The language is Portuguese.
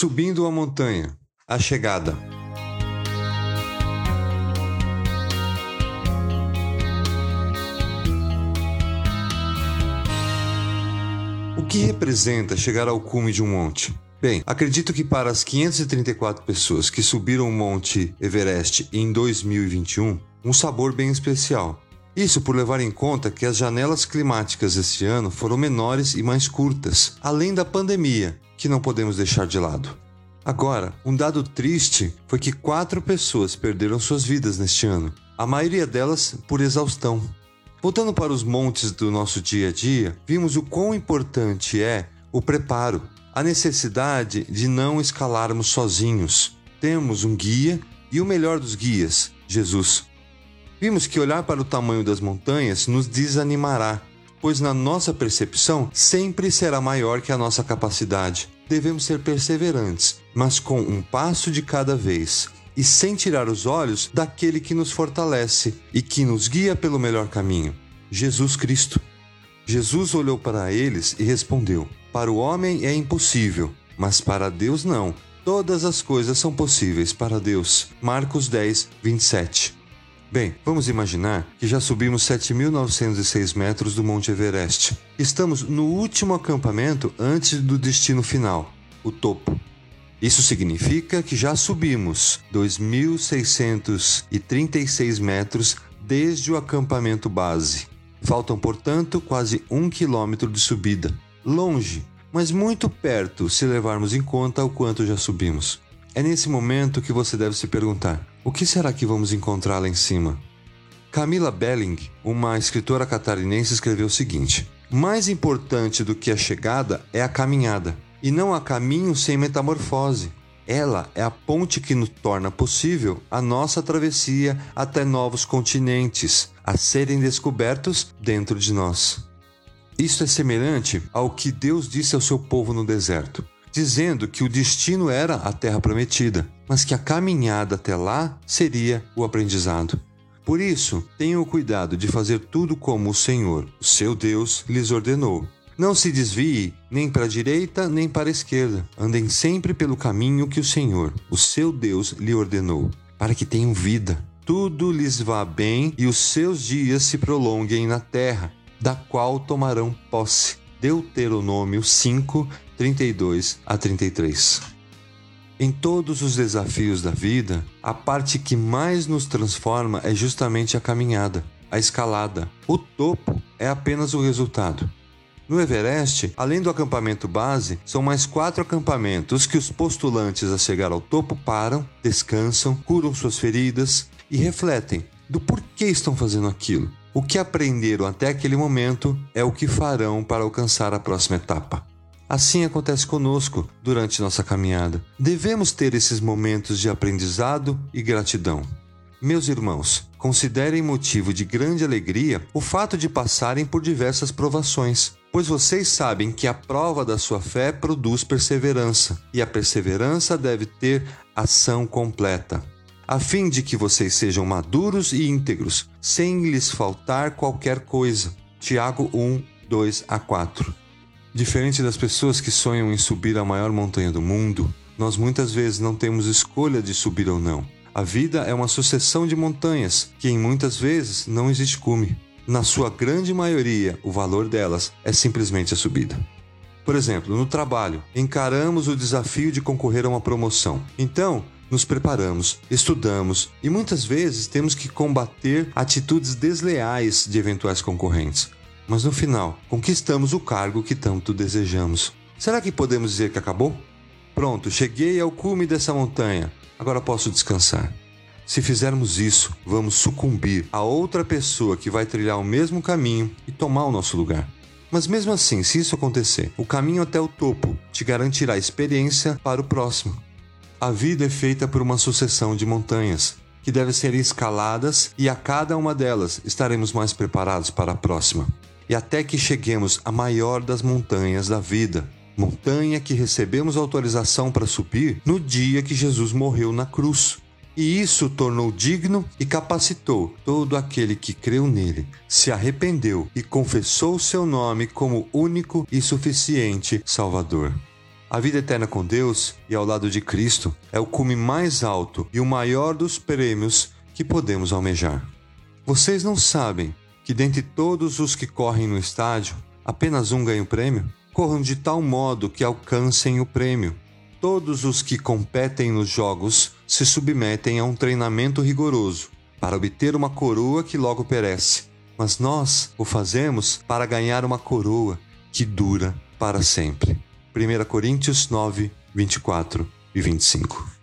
Subindo a montanha. A chegada. O que representa chegar ao cume de um monte? Bem, acredito que para as 534 pessoas que subiram o Monte Everest em 2021, um sabor bem especial. Isso por levar em conta que as janelas climáticas este ano foram menores e mais curtas, além da pandemia, que não podemos deixar de lado. Agora, um dado triste foi que quatro pessoas perderam suas vidas neste ano, a maioria delas por exaustão. Voltando para os montes do nosso dia a dia, vimos o quão importante é o preparo, a necessidade de não escalarmos sozinhos. Temos um guia e o melhor dos guias, Jesus. Vimos que olhar para o tamanho das montanhas nos desanimará, pois na nossa percepção sempre será maior que a nossa capacidade. Devemos ser perseverantes, mas com um passo de cada vez e sem tirar os olhos daquele que nos fortalece e que nos guia pelo melhor caminho Jesus Cristo. Jesus olhou para eles e respondeu: Para o homem é impossível, mas para Deus não. Todas as coisas são possíveis para Deus. Marcos 10, 27. Bem, vamos imaginar que já subimos 7.906 metros do Monte Everest. Estamos no último acampamento antes do destino final, o topo. Isso significa que já subimos 2.636 metros desde o acampamento base. Faltam, portanto, quase um quilômetro de subida. Longe, mas muito perto se levarmos em conta o quanto já subimos. É nesse momento que você deve se perguntar: o que será que vamos encontrar lá em cima? Camila Belling, uma escritora catarinense, escreveu o seguinte: Mais importante do que a chegada é a caminhada, e não há caminho sem metamorfose. Ela é a ponte que nos torna possível a nossa travessia até novos continentes a serem descobertos dentro de nós. Isso é semelhante ao que Deus disse ao seu povo no deserto dizendo que o destino era a terra prometida, mas que a caminhada até lá seria o aprendizado. Por isso, tenham cuidado de fazer tudo como o Senhor, o seu Deus, lhes ordenou. Não se desvie nem para a direita nem para a esquerda. Andem sempre pelo caminho que o Senhor, o seu Deus, lhe ordenou, para que tenham vida. Tudo lhes vá bem e os seus dias se prolonguem na terra, da qual tomarão posse. Deuteronômio 5, 32 a 33. Em todos os desafios da vida, a parte que mais nos transforma é justamente a caminhada, a escalada. O topo é apenas o resultado. No Everest, além do acampamento base, são mais quatro acampamentos que os postulantes a chegar ao topo param, descansam, curam suas feridas e refletem do porquê estão fazendo aquilo. O que aprenderam até aquele momento é o que farão para alcançar a próxima etapa. Assim acontece conosco durante nossa caminhada. Devemos ter esses momentos de aprendizado e gratidão. Meus irmãos, considerem motivo de grande alegria o fato de passarem por diversas provações, pois vocês sabem que a prova da sua fé produz perseverança, e a perseverança deve ter ação completa, a fim de que vocês sejam maduros e íntegros, sem lhes faltar qualquer coisa. Tiago 1, 2 a 4. Diferente das pessoas que sonham em subir a maior montanha do mundo, nós muitas vezes não temos escolha de subir ou não. A vida é uma sucessão de montanhas que, em muitas vezes, não existe cume. Na sua grande maioria, o valor delas é simplesmente a subida. Por exemplo, no trabalho, encaramos o desafio de concorrer a uma promoção. Então, nos preparamos, estudamos e muitas vezes temos que combater atitudes desleais de eventuais concorrentes mas no final conquistamos o cargo que tanto desejamos. Será que podemos dizer que acabou? Pronto, cheguei ao cume dessa montanha, agora posso descansar. Se fizermos isso, vamos sucumbir a outra pessoa que vai trilhar o mesmo caminho e tomar o nosso lugar. Mas mesmo assim, se isso acontecer, o caminho até o topo te garantirá experiência para o próximo. A vida é feita por uma sucessão de montanhas que devem ser escaladas e a cada uma delas estaremos mais preparados para a próxima e até que cheguemos à maior das montanhas da vida, montanha que recebemos autorização para subir no dia que Jesus morreu na cruz. E isso tornou digno e capacitou todo aquele que creu nele, se arrependeu e confessou seu nome como único e suficiente Salvador. A vida eterna com Deus e ao lado de Cristo é o cume mais alto e o maior dos prêmios que podemos almejar. Vocês não sabem que dentre todos os que correm no estádio, apenas um ganha o prêmio? Corram de tal modo que alcancem o prêmio. Todos os que competem nos jogos se submetem a um treinamento rigoroso para obter uma coroa que logo perece, mas nós o fazemos para ganhar uma coroa que dura para sempre. 1 Coríntios 9, 24 e 25.